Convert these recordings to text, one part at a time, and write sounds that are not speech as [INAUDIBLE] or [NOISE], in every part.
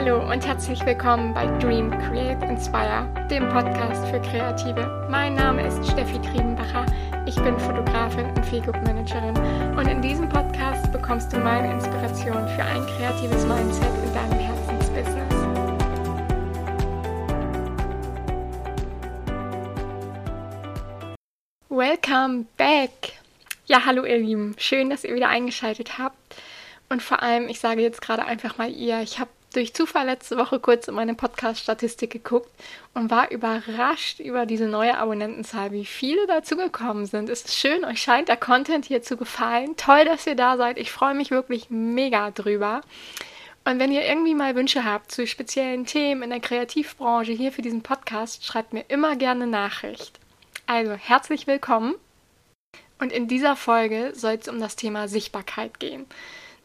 Hallo und herzlich willkommen bei Dream Create Inspire, dem Podcast für Kreative. Mein Name ist Steffi Triebenbacher. Ich bin Fotografin und Feelgood Managerin und in diesem Podcast bekommst du meine Inspiration für ein kreatives Mindset in deinem Herzensbusiness. Welcome back! Ja, hallo ihr Lieben. Schön, dass ihr wieder eingeschaltet habt. Und vor allem, ich sage jetzt gerade einfach mal ihr, ich habe durch Zufall letzte Woche kurz in meine Podcast-Statistik geguckt und war überrascht über diese neue Abonnentenzahl, wie viele dazugekommen sind. Es ist schön, euch scheint der Content hier zu gefallen. Toll, dass ihr da seid. Ich freue mich wirklich mega drüber. Und wenn ihr irgendwie mal Wünsche habt zu speziellen Themen in der Kreativbranche hier für diesen Podcast, schreibt mir immer gerne Nachricht. Also herzlich willkommen. Und in dieser Folge soll es um das Thema Sichtbarkeit gehen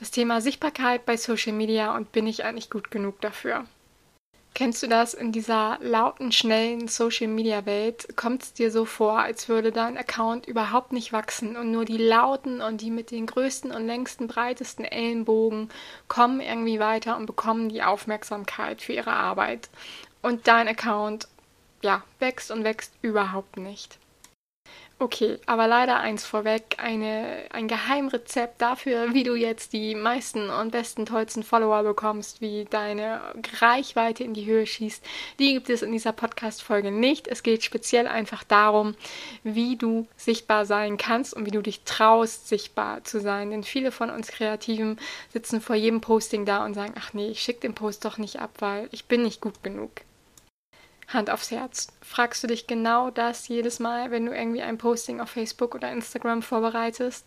das Thema Sichtbarkeit bei Social Media und bin ich eigentlich gut genug dafür. Kennst du das in dieser lauten, schnellen Social Media Welt? Kommt es dir so vor, als würde dein Account überhaupt nicht wachsen und nur die lauten und die mit den größten und längsten, breitesten Ellenbogen kommen irgendwie weiter und bekommen die Aufmerksamkeit für ihre Arbeit. Und dein Account, ja, wächst und wächst überhaupt nicht. Okay, aber leider eins vorweg, eine, ein Geheimrezept dafür, wie du jetzt die meisten und besten, tollsten Follower bekommst, wie deine Reichweite in die Höhe schießt, die gibt es in dieser Podcast-Folge nicht. Es geht speziell einfach darum, wie du sichtbar sein kannst und wie du dich traust, sichtbar zu sein. Denn viele von uns Kreativen sitzen vor jedem Posting da und sagen, ach nee, ich schicke den Post doch nicht ab, weil ich bin nicht gut genug. Hand aufs Herz. Fragst du dich genau das jedes Mal, wenn du irgendwie ein Posting auf Facebook oder Instagram vorbereitest?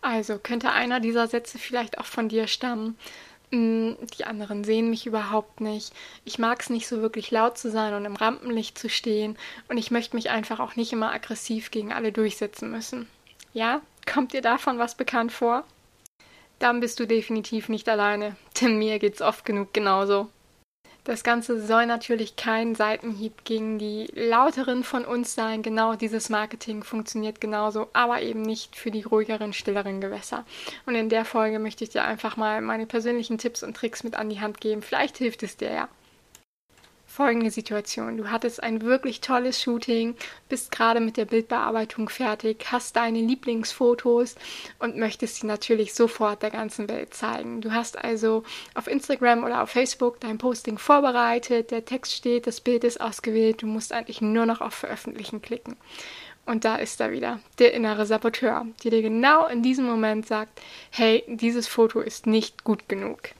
Also könnte einer dieser Sätze vielleicht auch von dir stammen. Hm, die anderen sehen mich überhaupt nicht. Ich mag es nicht so wirklich laut zu sein und im Rampenlicht zu stehen. Und ich möchte mich einfach auch nicht immer aggressiv gegen alle durchsetzen müssen. Ja? Kommt dir davon was bekannt vor? Dann bist du definitiv nicht alleine. [LAUGHS] Denn mir geht's oft genug genauso. Das Ganze soll natürlich kein Seitenhieb gegen die Lauteren von uns sein. Genau dieses Marketing funktioniert genauso, aber eben nicht für die ruhigeren, stilleren Gewässer. Und in der Folge möchte ich dir einfach mal meine persönlichen Tipps und Tricks mit an die Hand geben. Vielleicht hilft es dir ja folgende Situation. Du hattest ein wirklich tolles Shooting, bist gerade mit der Bildbearbeitung fertig, hast deine Lieblingsfotos und möchtest sie natürlich sofort der ganzen Welt zeigen. Du hast also auf Instagram oder auf Facebook dein Posting vorbereitet, der Text steht, das Bild ist ausgewählt, du musst eigentlich nur noch auf Veröffentlichen klicken. Und da ist er wieder, der innere Saboteur, der dir genau in diesem Moment sagt, hey, dieses Foto ist nicht gut genug.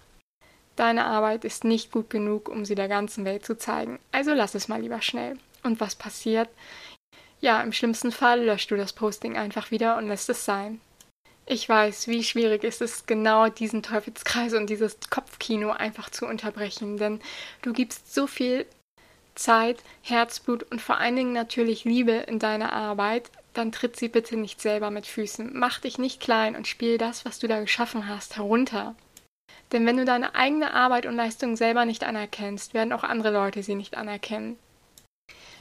Deine Arbeit ist nicht gut genug, um sie der ganzen Welt zu zeigen. Also lass es mal lieber schnell. Und was passiert? Ja, im schlimmsten Fall löscht du das Posting einfach wieder und lässt es sein. Ich weiß, wie schwierig ist es, genau diesen Teufelskreis und dieses Kopfkino einfach zu unterbrechen, denn du gibst so viel Zeit, Herzblut und vor allen Dingen natürlich Liebe in deine Arbeit, dann tritt sie bitte nicht selber mit Füßen. Mach dich nicht klein und spiel das, was du da geschaffen hast, herunter. Denn wenn du deine eigene Arbeit und Leistung selber nicht anerkennst, werden auch andere Leute sie nicht anerkennen.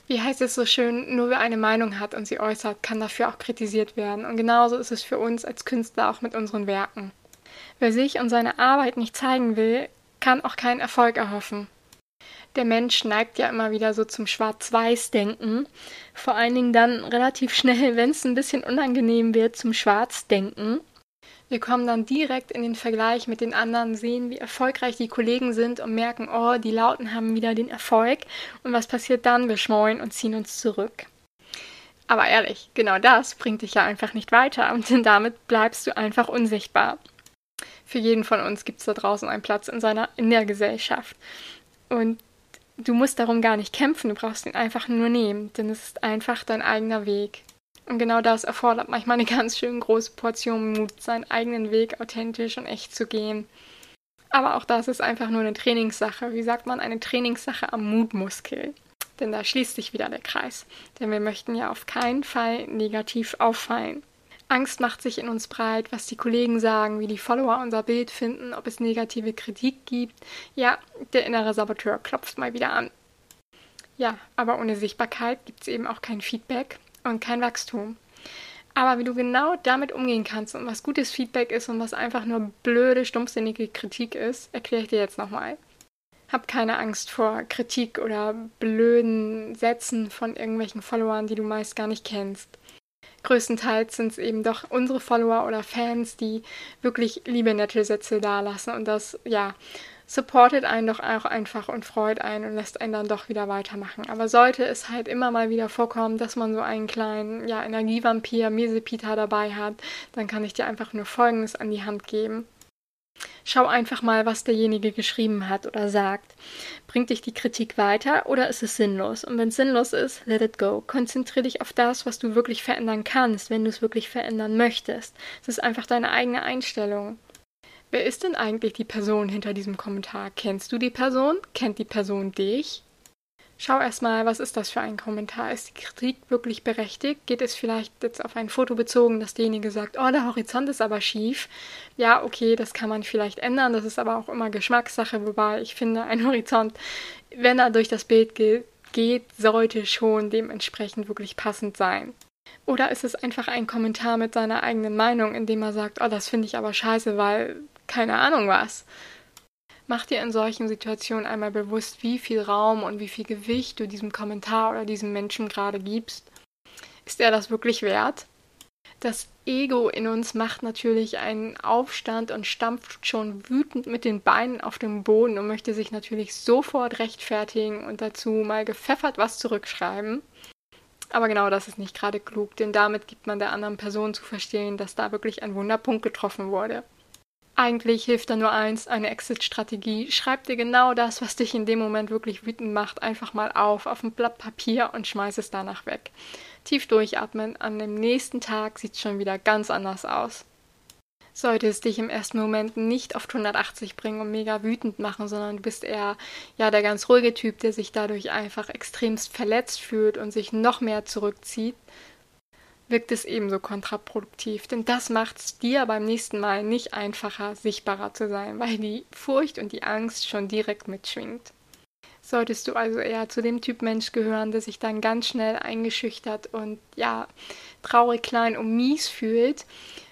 Wie heißt es so schön, nur wer eine Meinung hat und sie äußert, kann dafür auch kritisiert werden. Und genauso ist es für uns als Künstler auch mit unseren Werken. Wer sich und seine Arbeit nicht zeigen will, kann auch keinen Erfolg erhoffen. Der Mensch neigt ja immer wieder so zum Schwarz-Weiß-Denken. Vor allen Dingen dann relativ schnell, [LAUGHS] wenn es ein bisschen unangenehm wird, zum Schwarz-Denken. Wir kommen dann direkt in den Vergleich mit den anderen, sehen, wie erfolgreich die Kollegen sind und merken, oh, die Lauten haben wieder den Erfolg. Und was passiert dann? Wir schmollen und ziehen uns zurück. Aber ehrlich, genau das bringt dich ja einfach nicht weiter und [LAUGHS] damit bleibst du einfach unsichtbar. Für jeden von uns gibt es da draußen einen Platz in seiner in der Gesellschaft. Und du musst darum gar nicht kämpfen, du brauchst ihn einfach nur nehmen, denn es ist einfach dein eigener Weg. Und genau das erfordert manchmal eine ganz schön große Portion Mut, seinen eigenen Weg authentisch und echt zu gehen. Aber auch das ist einfach nur eine Trainingssache. Wie sagt man, eine Trainingssache am Mutmuskel. Denn da schließt sich wieder der Kreis. Denn wir möchten ja auf keinen Fall negativ auffallen. Angst macht sich in uns breit, was die Kollegen sagen, wie die Follower unser Bild finden, ob es negative Kritik gibt. Ja, der innere Saboteur klopft mal wieder an. Ja, aber ohne Sichtbarkeit gibt es eben auch kein Feedback und kein Wachstum. Aber wie du genau damit umgehen kannst und was gutes Feedback ist und was einfach nur blöde, stumpfsinnige Kritik ist, erkläre ich dir jetzt nochmal. Hab keine Angst vor Kritik oder blöden Sätzen von irgendwelchen Followern, die du meist gar nicht kennst. Größtenteils sind es eben doch unsere Follower oder Fans, die wirklich liebe nette Sätze dalassen und das, ja, supportet einen doch auch einfach und freut einen und lässt einen dann doch wieder weitermachen. Aber sollte es halt immer mal wieder vorkommen, dass man so einen kleinen, ja, Energievampir, Mesepita dabei hat, dann kann ich dir einfach nur Folgendes an die Hand geben. Schau einfach mal, was derjenige geschrieben hat oder sagt. Bringt dich die Kritik weiter oder ist es sinnlos? Und wenn es sinnlos ist, let it go. Konzentriere dich auf das, was du wirklich verändern kannst, wenn du es wirklich verändern möchtest. Es ist einfach deine eigene Einstellung. Wer ist denn eigentlich die Person hinter diesem Kommentar? Kennst du die Person? Kennt die Person dich? Schau erstmal, was ist das für ein Kommentar? Ist die Kritik wirklich berechtigt? Geht es vielleicht jetzt auf ein Foto bezogen, dass derjenige sagt, oh, der Horizont ist aber schief? Ja, okay, das kann man vielleicht ändern. Das ist aber auch immer Geschmackssache, wobei ich finde, ein Horizont, wenn er durch das Bild geht, geht sollte schon dementsprechend wirklich passend sein. Oder ist es einfach ein Kommentar mit seiner eigenen Meinung, in dem er sagt, oh, das finde ich aber scheiße, weil keine Ahnung was. Mach dir in solchen Situationen einmal bewusst, wie viel Raum und wie viel Gewicht du diesem Kommentar oder diesem Menschen gerade gibst. Ist er das wirklich wert? Das Ego in uns macht natürlich einen Aufstand und stampft schon wütend mit den Beinen auf dem Boden und möchte sich natürlich sofort rechtfertigen und dazu mal gepfeffert was zurückschreiben. Aber genau das ist nicht gerade klug, denn damit gibt man der anderen Person zu verstehen, dass da wirklich ein Wunderpunkt getroffen wurde. Eigentlich hilft da nur eins, eine Exit-Strategie. Schreib dir genau das, was dich in dem Moment wirklich wütend macht, einfach mal auf, auf ein Blatt Papier und schmeiß es danach weg. Tief durchatmen, an dem nächsten Tag sieht es schon wieder ganz anders aus. Sollte es dich im ersten Moment nicht auf 180 bringen und mega wütend machen, sondern du bist eher ja der ganz ruhige Typ, der sich dadurch einfach extremst verletzt fühlt und sich noch mehr zurückzieht, wirkt es ebenso kontraproduktiv, denn das macht es dir beim nächsten Mal nicht einfacher, sichtbarer zu sein, weil die Furcht und die Angst schon direkt mitschwingt. Solltest du also eher zu dem Typ Mensch gehören, der sich dann ganz schnell eingeschüchtert und ja, traurig, klein und mies fühlt,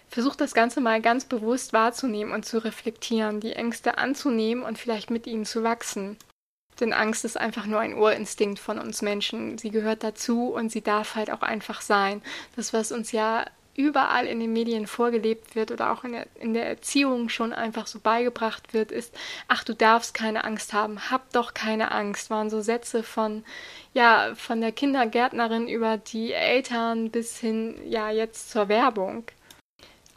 versuch das Ganze mal ganz bewusst wahrzunehmen und zu reflektieren, die Ängste anzunehmen und vielleicht mit ihnen zu wachsen. Denn Angst ist einfach nur ein Urinstinkt von uns Menschen. Sie gehört dazu und sie darf halt auch einfach sein. Das, was uns ja überall in den Medien vorgelebt wird oder auch in der, in der Erziehung schon einfach so beigebracht wird, ist, ach, du darfst keine Angst haben, hab doch keine Angst, waren so Sätze von, ja, von der Kindergärtnerin über die Eltern bis hin, ja, jetzt zur Werbung.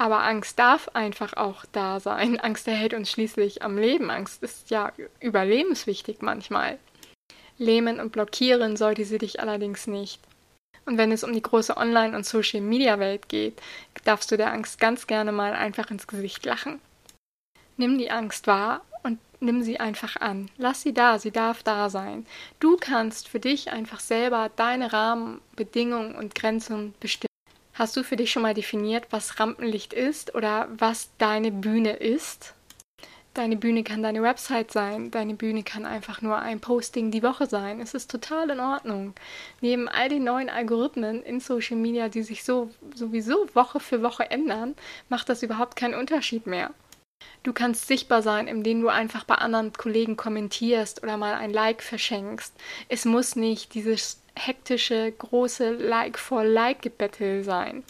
Aber Angst darf einfach auch da sein. Angst erhält uns schließlich am Leben. Angst ist ja überlebenswichtig manchmal. Lähmen und blockieren sollte sie dich allerdings nicht. Und wenn es um die große Online- und Social-Media-Welt geht, darfst du der Angst ganz gerne mal einfach ins Gesicht lachen. Nimm die Angst wahr und nimm sie einfach an. Lass sie da, sie darf da sein. Du kannst für dich einfach selber deine Rahmenbedingungen und Grenzen bestimmen. Hast du für dich schon mal definiert, was Rampenlicht ist oder was deine Bühne ist? Deine Bühne kann deine Website sein, deine Bühne kann einfach nur ein Posting die Woche sein. Es ist total in Ordnung. Neben all den neuen Algorithmen in Social Media, die sich so sowieso Woche für Woche ändern, macht das überhaupt keinen Unterschied mehr. Du kannst sichtbar sein, indem du einfach bei anderen Kollegen kommentierst oder mal ein Like verschenkst. Es muss nicht dieses hektische, große Like-for-Like-Gebettel sein.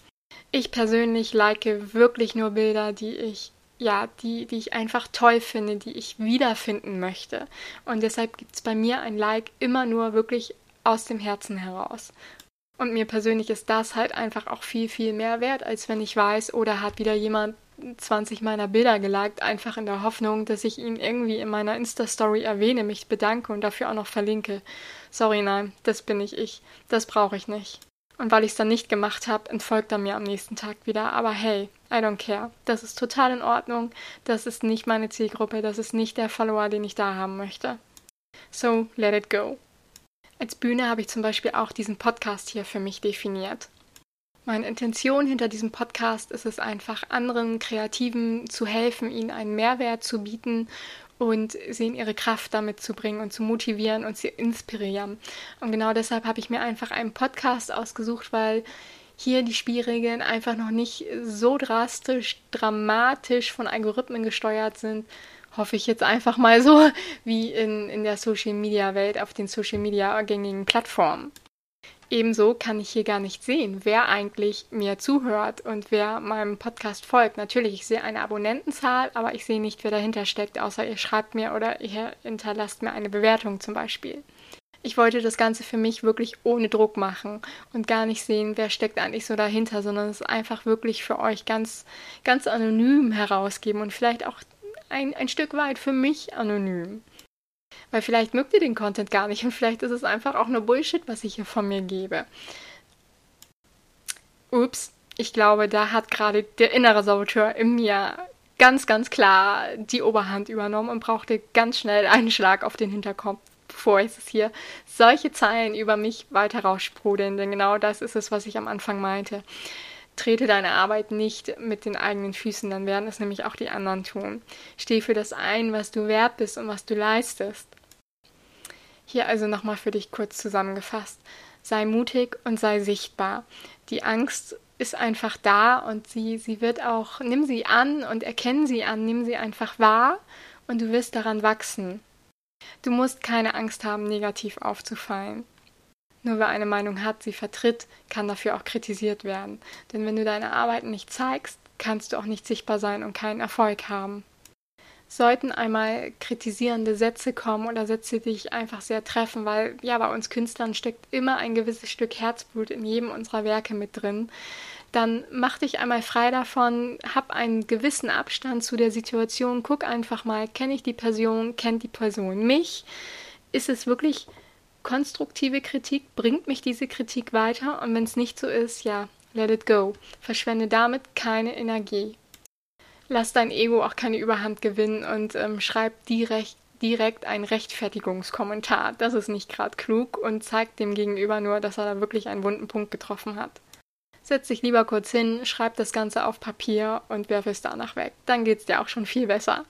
Ich persönlich like wirklich nur Bilder, die ich ja, die, die ich einfach toll finde, die ich wiederfinden möchte. Und deshalb gibt es bei mir ein Like immer nur wirklich aus dem Herzen heraus. Und mir persönlich ist das halt einfach auch viel, viel mehr wert, als wenn ich weiß, oder hat wieder jemand 20 meiner Bilder geliked, einfach in der Hoffnung, dass ich ihn irgendwie in meiner Insta-Story erwähne, mich bedanke und dafür auch noch verlinke. Sorry, nein, das bin nicht ich. Das brauche ich nicht. Und weil ich es dann nicht gemacht habe, entfolgt er mir am nächsten Tag wieder. Aber hey, I don't care. Das ist total in Ordnung. Das ist nicht meine Zielgruppe. Das ist nicht der Follower, den ich da haben möchte. So, let it go. Als Bühne habe ich zum Beispiel auch diesen Podcast hier für mich definiert. Meine Intention hinter diesem Podcast ist es einfach, anderen Kreativen zu helfen, ihnen einen Mehrwert zu bieten und sie in ihre Kraft damit zu bringen und zu motivieren und zu inspirieren. Und genau deshalb habe ich mir einfach einen Podcast ausgesucht, weil hier die Spielregeln einfach noch nicht so drastisch, dramatisch von Algorithmen gesteuert sind Hoffe ich jetzt einfach mal so wie in, in der Social Media Welt auf den Social Media gängigen Plattformen. Ebenso kann ich hier gar nicht sehen, wer eigentlich mir zuhört und wer meinem Podcast folgt. Natürlich, ich sehe eine Abonnentenzahl, aber ich sehe nicht, wer dahinter steckt, außer ihr schreibt mir oder ihr hinterlasst mir eine Bewertung zum Beispiel. Ich wollte das Ganze für mich wirklich ohne Druck machen und gar nicht sehen, wer steckt eigentlich so dahinter, sondern es einfach wirklich für euch ganz, ganz anonym herausgeben und vielleicht auch ein, ein Stück weit für mich anonym. Weil vielleicht mögt ihr den Content gar nicht und vielleicht ist es einfach auch nur Bullshit, was ich hier von mir gebe. Ups, ich glaube, da hat gerade der innere Saboteur in mir ganz, ganz klar die Oberhand übernommen und brauchte ganz schnell einen Schlag auf den Hinterkopf, bevor es hier solche Zeilen über mich weiter raussprudeln. Denn genau das ist es, was ich am Anfang meinte. Trete deine Arbeit nicht mit den eigenen Füßen, dann werden es nämlich auch die anderen tun. Steh für das ein, was du wert bist und was du leistest. Hier also nochmal für dich kurz zusammengefasst. Sei mutig und sei sichtbar. Die Angst ist einfach da und sie, sie wird auch, nimm sie an und erkenn sie an, nimm sie einfach wahr und du wirst daran wachsen. Du musst keine Angst haben, negativ aufzufallen. Nur wer eine Meinung hat, sie vertritt, kann dafür auch kritisiert werden. Denn wenn du deine Arbeiten nicht zeigst, kannst du auch nicht sichtbar sein und keinen Erfolg haben sollten einmal kritisierende Sätze kommen oder Sätze, die dich einfach sehr treffen, weil ja, bei uns Künstlern steckt immer ein gewisses Stück Herzblut in jedem unserer Werke mit drin, dann mach dich einmal frei davon, hab einen gewissen Abstand zu der Situation, guck einfach mal, kenne ich die Person, kennt die Person mich? Ist es wirklich konstruktive Kritik? Bringt mich diese Kritik weiter? Und wenn es nicht so ist, ja, let it go. Verschwende damit keine Energie lass dein Ego auch keine Überhand gewinnen und ähm, schreib direkt, direkt einen Rechtfertigungskommentar. Das ist nicht gerade klug und zeigt dem Gegenüber nur, dass er da wirklich einen wunden Punkt getroffen hat. Setz dich lieber kurz hin, schreib das Ganze auf Papier und werf es danach weg. Dann geht's dir auch schon viel besser.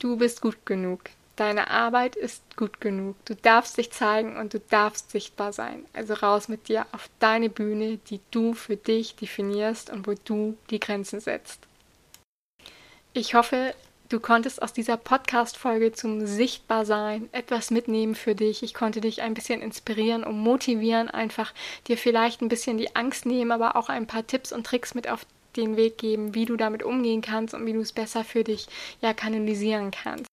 Du bist gut genug. Deine Arbeit ist gut genug. Du darfst dich zeigen und du darfst sichtbar sein. Also raus mit dir auf deine Bühne, die du für dich definierst und wo du die Grenzen setzt. Ich hoffe, du konntest aus dieser Podcast-Folge zum Sichtbarsein etwas mitnehmen für dich. Ich konnte dich ein bisschen inspirieren und motivieren, einfach dir vielleicht ein bisschen die Angst nehmen, aber auch ein paar Tipps und Tricks mit auf den Weg geben, wie du damit umgehen kannst und wie du es besser für dich ja kanalisieren kannst.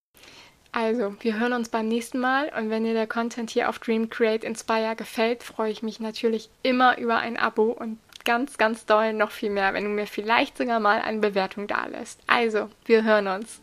Also, wir hören uns beim nächsten Mal und wenn dir der Content hier auf Dream Create Inspire gefällt, freue ich mich natürlich immer über ein Abo und ganz, ganz doll noch viel mehr, wenn du mir vielleicht sogar mal eine Bewertung da lässt. Also, wir hören uns.